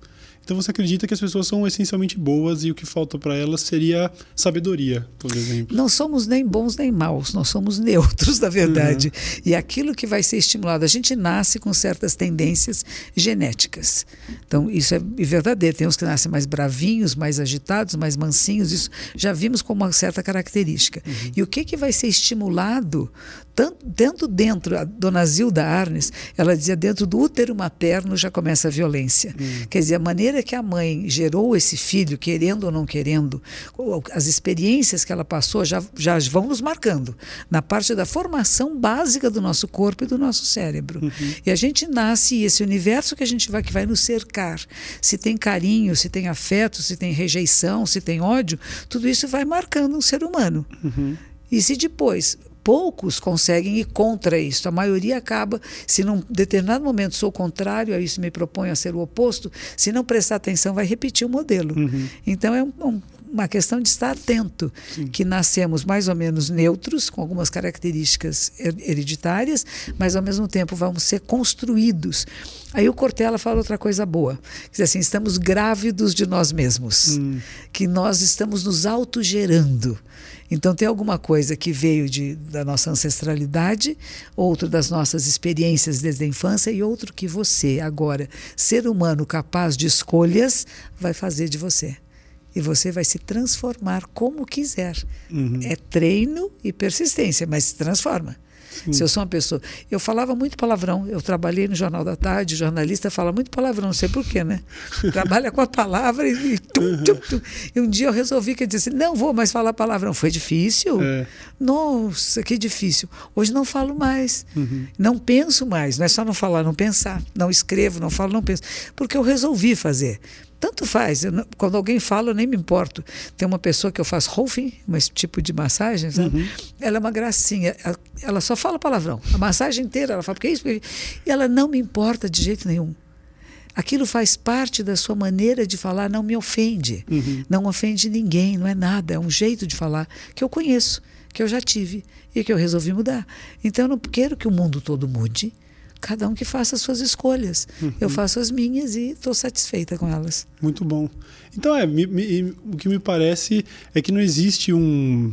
Então você acredita que as pessoas são essencialmente boas e o que falta para elas seria sabedoria, por exemplo? Não somos nem bons nem maus, nós somos neutros, na verdade. Uhum. E aquilo que vai ser estimulado, a gente nasce com certas tendências genéticas. Então isso é verdadeiro. Tem uns que nascem mais bravinhos, mais agitados, mais mansinhos. Isso já vimos como uma certa característica. Uhum. E o que que vai ser estimulado tanto, dentro, a dona Zilda Arnes, ela dizia, dentro do útero materno já começa a violência. Hum. Quer dizer, a maneira que a mãe gerou esse filho, querendo ou não querendo, as experiências que ela passou já, já vão nos marcando na parte da formação básica do nosso corpo e do nosso cérebro. Uhum. E a gente nasce e esse universo que a gente vai que vai nos cercar, se tem carinho, se tem afeto, se tem rejeição, se tem ódio, tudo isso vai marcando um ser humano. Uhum. E se depois poucos conseguem ir contra isso. A maioria acaba, se num determinado momento sou contrário a isso, me proponho a ser o oposto, se não prestar atenção, vai repetir o modelo. Uhum. Então é um, um, uma questão de estar atento, Sim. que nascemos mais ou menos neutros, com algumas características hereditárias, mas ao mesmo tempo vamos ser construídos. Aí o Cortella fala outra coisa boa, que diz assim, estamos grávidos de nós mesmos, hum. que nós estamos nos autogerando. Então tem alguma coisa que veio de, da nossa ancestralidade, outro das nossas experiências desde a infância e outro que você, agora, ser humano capaz de escolhas, vai fazer de você e você vai se transformar como quiser. Uhum. É treino e persistência, mas se transforma. Sim. Se eu sou uma pessoa. Eu falava muito palavrão. Eu trabalhei no Jornal da Tarde, jornalista fala muito palavrão, não sei porquê, né? (laughs) Trabalha com a palavra e, e, tum, tum, tum. e um dia eu resolvi que eu disse: não vou mais falar palavrão. Foi difícil? É. Nossa, que difícil. Hoje não falo mais. Uhum. Não penso mais. Não é só não falar, não pensar. Não escrevo, não falo, não penso. Porque eu resolvi fazer. Tanto faz. Eu, quando alguém fala, eu nem me importo. Tem uma pessoa que eu faço Rolfing, esse tipo de massagem, sabe? Uhum. Ela é uma gracinha. Ela, ela, só fala palavrão. A massagem inteira, ela fala, porque é isso? Porque... E ela não me importa de jeito nenhum. Aquilo faz parte da sua maneira de falar, não me ofende. Uhum. Não ofende ninguém, não é nada. É um jeito de falar que eu conheço, que eu já tive e que eu resolvi mudar. Então eu não quero que o mundo todo mude cada um que faça as suas escolhas. Uhum. Eu faço as minhas e estou satisfeita com elas. Muito bom. Então, é, me, me, o que me parece é que não existe um,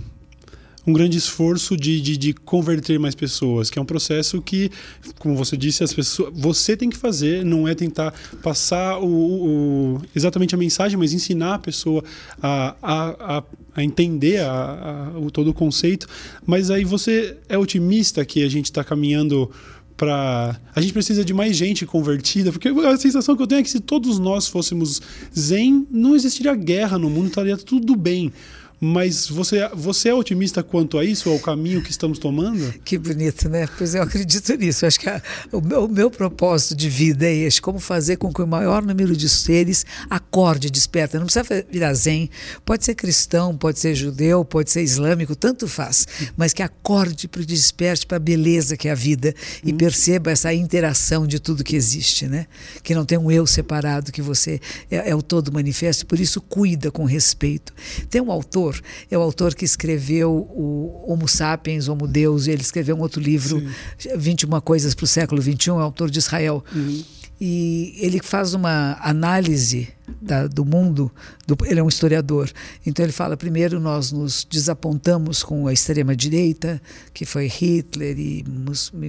um grande esforço de, de, de, converter mais pessoas, que é um processo que, como você disse, as pessoas, você tem que fazer, não é tentar passar o, o exatamente a mensagem, mas ensinar a pessoa a, a, a, a entender a, a, o todo o conceito. Mas aí você é otimista que a gente está caminhando para a gente precisa de mais gente convertida, porque a sensação que eu tenho é que se todos nós fôssemos zen, não existiria guerra no mundo, estaria tudo bem. Mas você, você é otimista quanto a isso, ao caminho que estamos tomando? Que bonito, né? Pois eu acredito nisso. Acho que a, o, meu, o, meu, propósito de vida é este: como fazer com que o maior número de seres acorde, desperta. Não precisa virar zen, pode ser cristão, pode ser judeu, pode ser islâmico, tanto faz, mas que acorde para o desperte, para a beleza que é a vida e hum. perceba essa interação de tudo que existe, né? Que não tem um eu separado, que você é, é o todo manifesto, por isso cuida com respeito. Tem um autor autor, é o autor que escreveu o Homo Sapiens, Homo Deus, e ele escreveu um outro livro, Sim. 21 Coisas para o Século XXI, é autor de Israel. Uhum. E ele faz uma análise da, do mundo, do, ele é um historiador. Então ele fala: primeiro nós nos desapontamos com a extrema-direita, que foi Hitler e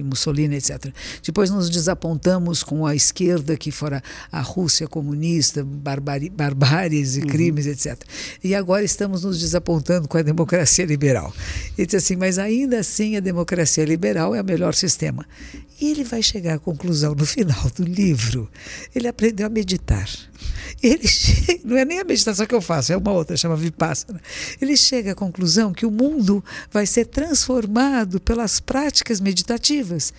Mussolini, etc. Depois nos desapontamos com a esquerda, que fora a Rússia comunista, barbari, barbáries e uhum. crimes, etc. E agora estamos nos desapontando com a democracia liberal. Ele diz assim: mas ainda assim a democracia liberal é o melhor sistema. E ele vai chegar à conclusão no final do livro. Ele aprendeu a meditar. Ele (laughs) chega, não é nem a meditação que eu faço, é uma outra, chama Vipassana. Ele chega à conclusão que o mundo vai ser transformado pelas práticas meditativas,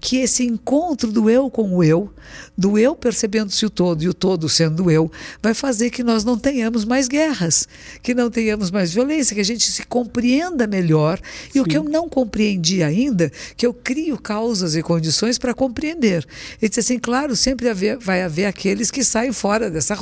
que esse encontro do eu com o eu, do eu percebendo-se o todo e o todo sendo eu, vai fazer que nós não tenhamos mais guerras, que não tenhamos mais violência, que a gente se compreenda melhor. E Sim. o que eu não compreendi ainda, que eu crio causas e condições para compreender. Ele disse assim, claro, sempre vai haver aqueles que saem fora dessa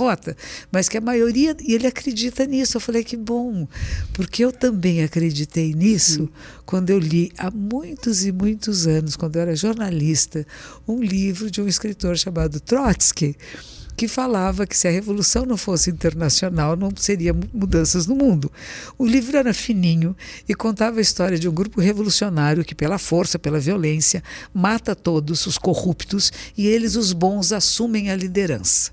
mas que a maioria, e ele acredita nisso. Eu falei que bom, porque eu também acreditei nisso quando eu li há muitos e muitos anos, quando eu era jornalista, um livro de um escritor chamado Trotsky que falava que se a revolução não fosse internacional, não seria mudanças no mundo. O livro era fininho e contava a história de um grupo revolucionário que, pela força, pela violência, mata todos os corruptos e eles, os bons, assumem a liderança.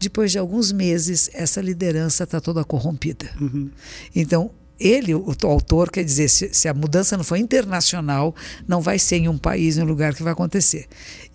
Depois de alguns meses, essa liderança está toda corrompida. Uhum. Então, ele, o, autor, quer dizer, se, se, a mudança não for internacional, não vai ser em um país, em um lugar que vai acontecer.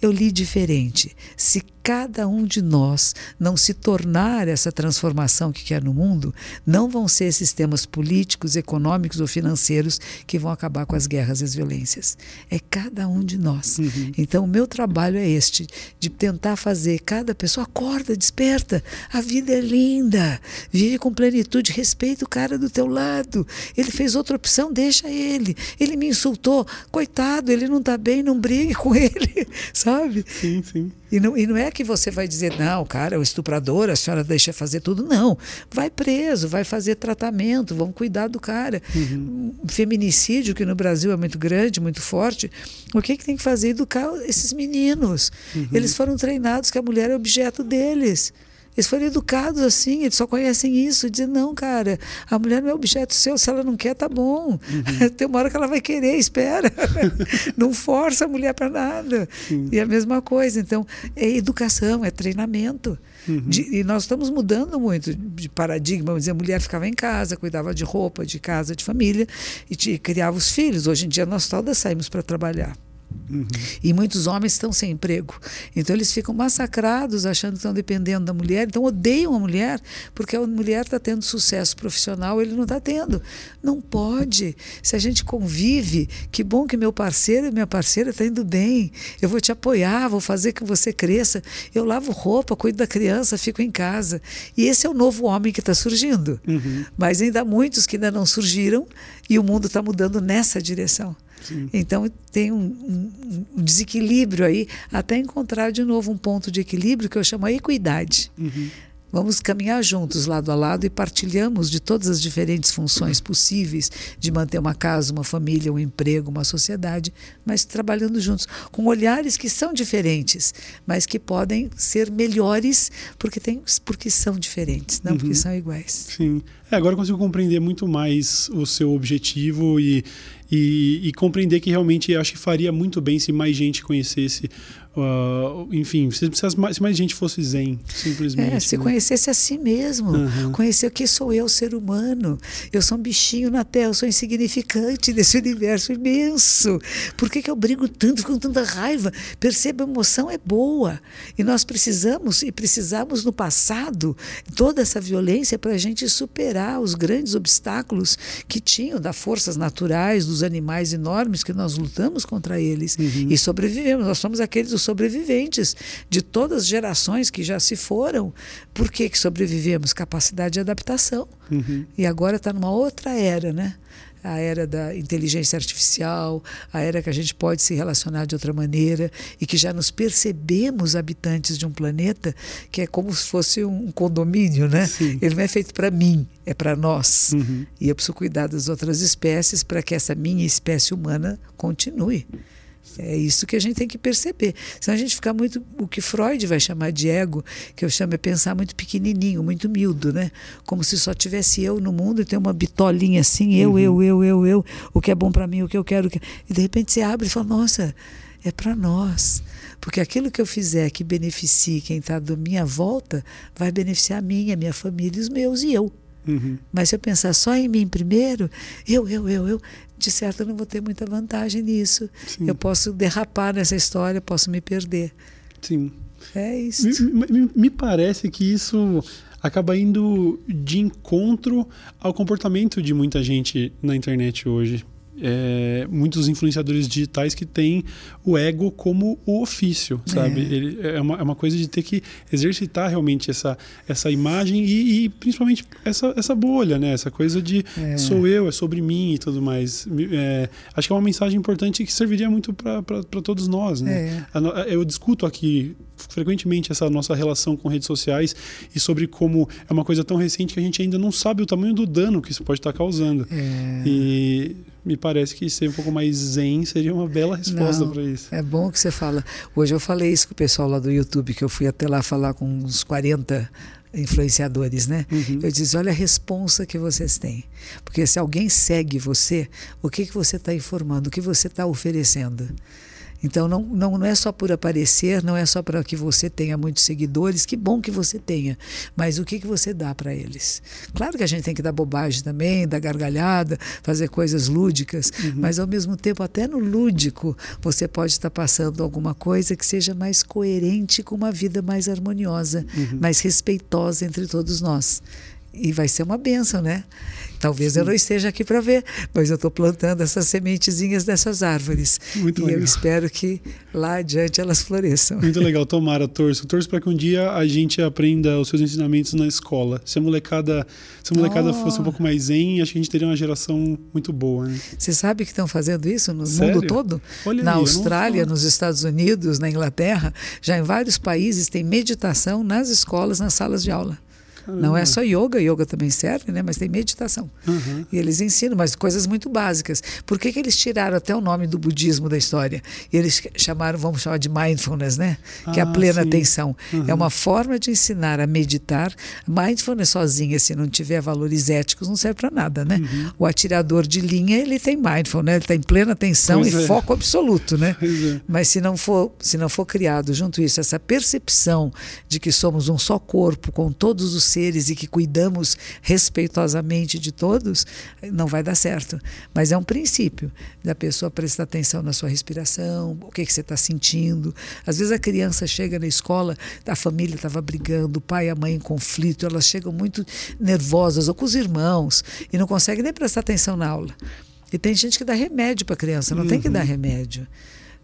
Eu li diferente. Se cada um de nós não se tornar essa transformação que quer no mundo, não vão ser sistemas políticos, econômicos ou financeiros que vão acabar com as guerras e as violências. É cada um de nós. Uhum. Então, o meu trabalho é este, de tentar fazer cada pessoa acorda, desperta. A vida é linda. Vive com plenitude, respeita o cara do teu lado. Ele fez outra opção, deixa ele. Ele me insultou, coitado, ele não está bem, não brigue com (laughs) ele, sabe? Sim, sim. E não, e não é que você vai dizer, não, cara, é o estuprador, a senhora deixa fazer tudo. Não. Vai preso, vai fazer tratamento, vamos cuidar do cara. Uhum. Feminicídio, que no Brasil é muito grande, muito forte, o que, que tem que fazer? Educar esses meninos. Uhum. Eles foram treinados que a mulher é objeto deles. Eles foram educados assim, eles só conhecem isso. Dizem, não, cara, a mulher não é objeto seu, se ela não quer, tá bom. Uhum. (laughs) Tem uma hora que ela vai querer, espera. (laughs) não força a mulher para nada. Uhum. E a mesma coisa. Então, é educação, é treinamento. Uhum. De, e nós estamos mudando muito de paradigma. Vamos dizer, a mulher ficava em casa, cuidava de roupa, de casa, de família e de, criava os filhos. Hoje em dia, nós todas saímos para trabalhar. Uhum. E muitos homens estão sem emprego. Então eles ficam massacrados achando que estão dependendo da mulher. Então odeiam a mulher porque a mulher está tendo sucesso profissional, ele não está tendo. Não pode. Se a gente convive, que bom que meu parceiro e minha parceira estão tá indo bem. Eu vou te apoiar, vou fazer que você cresça. Eu lavo roupa, cuido da criança, fico em casa. E esse é o novo homem que está surgindo. Uhum. Mas ainda há muitos que ainda não surgiram e o mundo está mudando nessa direção. Sim. Então tem um, um, um, desequilíbrio aí, até encontrar de novo um ponto de equilíbrio que eu chamo a equidade. Uhum. Vamos caminhar juntos, lado a lado, e partilhamos de todas as diferentes funções possíveis de manter uma casa, uma família, um emprego, uma sociedade, mas trabalhando juntos, com olhares que são diferentes, mas que podem ser melhores porque, tem, porque são diferentes, não uhum. porque são iguais. Sim. É, agora eu consigo compreender muito mais o seu objetivo e, e, e, compreender que realmente acho que faria muito bem se mais gente conhecesse Uh, enfim, se, mais, se mais gente fosse zen, simplesmente. É, se né? conhecesse a si mesmo, uhum. conhecer o que sou eu, ser humano. Eu sou um bichinho na Terra, eu sou insignificante desse universo imenso. Por que, que eu brigo tanto, com tanta raiva? Perceba, a emoção é boa. E nós precisamos, e precisamos no passado, toda essa violência para a gente superar os grandes obstáculos que tinham das forças naturais, dos animais enormes que nós lutamos contra eles. Uhum. E sobrevivemos. Nós somos aqueles sobreviventes de todas as gerações que já se foram. Por que, que sobrevivemos? Capacidade de adaptação. Uhum. E agora está numa outra era, né? a era da inteligência artificial, a era que a gente pode se relacionar de outra maneira e que já nos percebemos habitantes de um planeta que é como se fosse um condomínio, né? Sim. Ele não é feito para mim, é para nós. Uhum. E eu preciso cuidar das outras espécies para que essa minha espécie humana continue. É isso que a gente tem que perceber. Senão a gente fica muito. O que Freud vai chamar de ego, que eu chamo é pensar muito pequenininho, muito humildo, né? Como se só tivesse eu no mundo e tem uma bitolinha assim, eu, uhum. eu, eu, eu, eu, o que é bom para mim, o que eu quero. E de repente você abre e fala: nossa, é para nós. Porque aquilo que eu fizer que beneficie quem está da minha volta, vai beneficiar a mim, a minha família, os meus e eu. Uhum. Mas se eu pensar só em mim primeiro, eu, eu, eu, eu, de certo eu não vou ter muita vantagem nisso. Sim. Eu posso derrapar nessa história, posso me perder. Sim. É isso. Me, me, me parece que isso acaba indo de encontro ao comportamento de muita gente na internet hoje é, muitos influenciadores digitais que têm o ego como o ofício, sabe? É, Ele, é, uma, é uma coisa de ter que exercitar realmente essa, essa imagem e, e principalmente essa, essa bolha, né? Essa coisa de é. sou eu, é sobre mim e tudo mais. É, acho que é uma mensagem importante que serviria muito para todos nós, né? É. Eu discuto aqui frequentemente essa nossa relação com redes sociais e sobre como é uma coisa tão recente que a gente ainda não sabe o tamanho do dano que isso pode estar causando. É. E me parece que ser um pouco mais zen seria uma bela resposta para isso. É bom que você fala. Hoje eu falei isso com o pessoal lá do YouTube, que eu fui até lá falar com uns 40 influenciadores, né? Uhum. Eu disse, olha a responsa que vocês têm. Porque se alguém segue você, o que, que você está informando, o que você está oferecendo? Então não, não, não é só por aparecer, não é só para que você tenha muitos seguidores, que bom que você tenha, mas o que, que você dá para eles? Claro que a gente tem que dar bobagem também, dar gargalhada, fazer coisas lúdicas, uhum. mas ao mesmo tempo, até no lúdico, você pode estar passando alguma coisa que seja mais coerente com uma vida mais harmoniosa, uhum. mais respeitosa entre todos nós e vai ser uma benção, né? Talvez Sim. eu não esteja aqui para ver, mas eu estou plantando essas sementezinhas dessas árvores. Muito e legal. eu espero que lá adiante elas floresçam. Muito (laughs) legal, tomara, torço. Torço para que um dia a gente aprenda os seus ensinamentos na escola. Se a molecada, se a molecada oh. fosse um pouco mais zen, acho que a gente teria uma geração muito boa. Né? Você sabe que estão fazendo isso no Sério? mundo todo? Olha na aí, Austrália, nos Estados Unidos, na Inglaterra, já em vários países tem meditação nas escolas, nas salas de aula. Não é só yoga, yoga também serve, né? Mas tem meditação. Uhum. E eles ensinam, mas coisas muito básicas. Por que, que eles tiraram até o nome do budismo da história? E eles chamaram, vamos chamar de mindfulness, né? Que é a ah, plena sim. atenção. Uhum. É uma forma de ensinar a meditar. Mindfulness sozinha, se não tiver valores éticos, não serve para nada, né? Uhum. O atirador de linha, ele tem mindfulness, ele tem plena atenção pois e é. foco absoluto, né? É. Mas se não for, se não for criado junto isso essa percepção de que somos um só corpo com todos os seres e que cuidamos respeitosamente de todos, não vai dar certo. Mas é um princípio da pessoa prestar atenção na sua respiração, o que, que você está sentindo. Às vezes a criança chega na escola, a família estava brigando, o pai e a mãe em conflito, elas chegam muito nervosas, ou com os irmãos, e não conseguem nem prestar atenção na aula. E tem gente que dá remédio para a criança, não uhum. tem que dar uhum. remédio.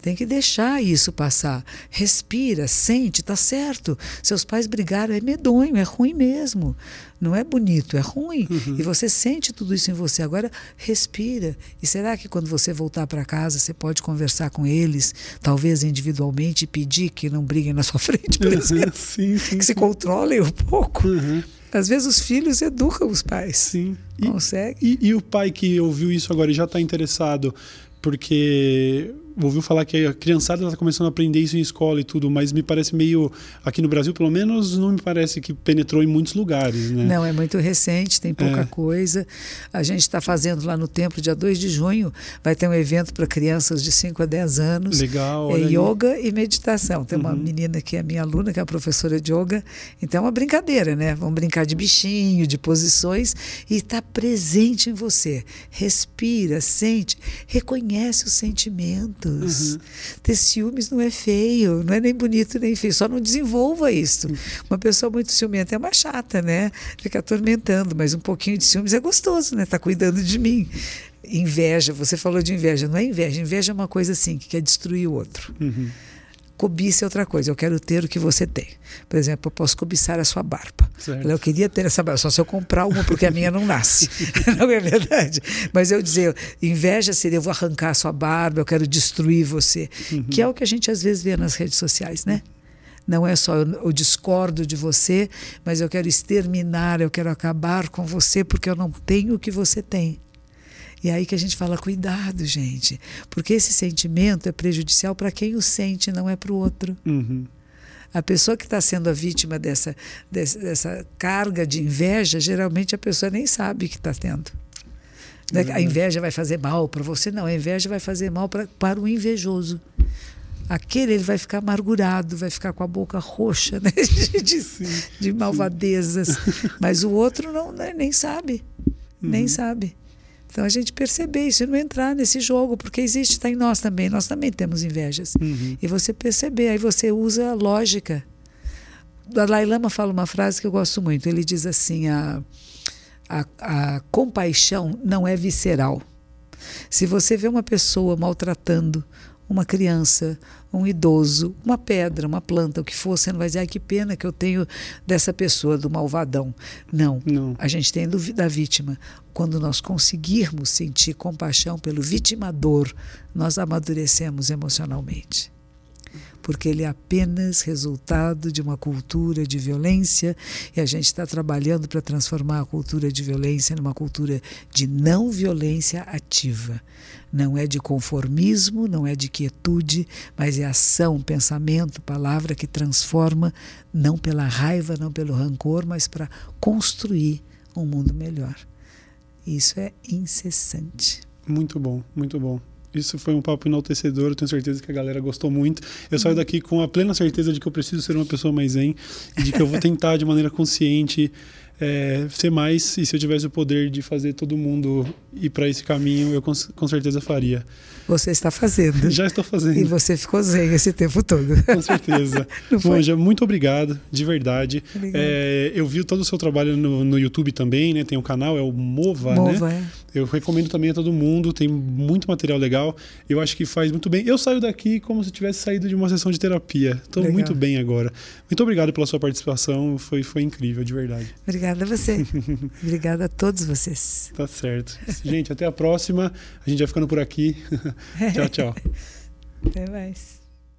Tem que deixar isso passar. Respira, sente, tá certo. Seus pais brigaram, é medonho, é ruim mesmo. Não é bonito, é ruim. Uhum. E você sente tudo isso em você. Agora, respira. E será que quando você voltar para casa, você pode conversar com eles, talvez individualmente, e pedir que não briguem na sua (laughs) frente, por exemplo? sim, sim, que sim. se controlem um pouco. Uhum. Às vezes os filhos educam os pais. Sim. E, Consegue. E, e o pai que ouviu isso agora e já está interessado, porque ouviu falar que a criançada está começando a aprender isso em escola e tudo, mas me parece meio aqui no Brasil, pelo menos, não me parece que penetrou em muitos lugares, né? Não, é muito recente, tem pouca é. coisa. A gente está fazendo lá no templo, dia 2 de junho, vai ter um evento para crianças de 5 a 10 anos. Legal. É yoga e meditação. Tem uma uhum. menina que é minha aluna, que é a professora de yoga. Então é uma brincadeira, né? Vamos brincar de bichinho, de posições e está presente em você. Respira, sente, reconhece os sentimentos Uhum. Ter ciúmes não é feio, não é nem bonito nem feio, só não desenvolva isso. Uhum. Uma pessoa muito ciumenta é uma chata, né? Fica atormentando, mas um pouquinho de ciúmes é gostoso, né? Tá cuidando de mim. Inveja, você falou de inveja, não é inveja. Inveja é uma coisa assim, que quer destruir o outro. Uhum. Cobiça é outra coisa. Eu quero ter o que você tem. Por exemplo, eu posso cobiçar a sua barba. Certo. Eu queria ter essa barba, só se eu comprar uma, porque a minha não nasce. (laughs) (laughs) não é verdade? Mas eu dizer, inveja seria eu vou arrancar a sua barba, eu quero destruir você. Uhum. Que é o que a gente às vezes vê nas redes sociais, né? Não é só eu, eu discordo de você, mas eu quero exterminar, eu quero acabar com você porque eu não tenho o que você tem. E é aí que a gente fala, cuidado, gente, porque esse sentimento é prejudicial para quem o sente, não é para o outro. Uhum. A pessoa que está sendo a vítima dessa, dessa, carga de inveja, geralmente a pessoa nem sabe que está tendo. Uhum. A inveja vai fazer mal para você? Não, a inveja vai fazer mal pra, para o invejoso. Aquele ele vai ficar amargurado, vai ficar com a boca roxa né? (laughs) de, de, de malvadezas. Mas o outro não, né, nem sabe. Uhum. Nem sabe. Então a gente perceber isso e não entrar nesse jogo, porque existe, está em nós também. Nós também temos invejas. Uhum. E você perceber, aí você usa a lógica. O Dalai Lama fala uma frase que eu gosto muito. Ele diz assim: a, a, a compaixão não é visceral. Se você vê uma pessoa maltratando uma criança, um idoso, uma pedra, uma planta, o que for, você não vai dizer, ai, que pena que eu tenho dessa pessoa, do malvadão. Não. não. A gente tem da vítima. Quando nós conseguirmos sentir compaixão pelo vitimador, nós amadurecemos emocionalmente porque ele é apenas resultado de uma cultura de violência e a gente está trabalhando para transformar a cultura de violência numa cultura de não violência ativa. Não é de conformismo, não é de quietude, mas é ação, pensamento, palavra que transforma, não pela raiva, não pelo rancor, mas para construir um mundo melhor. Isso é incessante. Muito bom, muito bom. Isso foi um papo enaltecedor. Eu tenho certeza que a galera gostou muito. Eu saio daqui com a plena certeza de que eu preciso ser uma pessoa mais zen e de que eu vou tentar de maneira consciente é, ser mais. E se eu tivesse o poder de fazer todo mundo ir para esse caminho, eu com, com, certeza faria. Você está fazendo. Já estou fazendo. E você ficou zen esse tempo todo. Com certeza. (laughs) Monja, muito obrigado, de verdade. É, eu vi todo o seu trabalho no, no YouTube também, né? Tem um canal, é o Mova, Mova né? É. Eu recomendo também a todo mundo, tem muito material legal. Eu acho que faz muito bem. Eu saio daqui como se tivesse saído de uma sessão de terapia. Estou muito bem agora. Muito obrigado pela sua participação, foi, foi incrível, de verdade. Obrigada a você. (laughs) Obrigada a todos vocês. Tá certo. Gente, até a próxima. A gente vai ficando por aqui. (laughs) tchau, tchau. Até mais.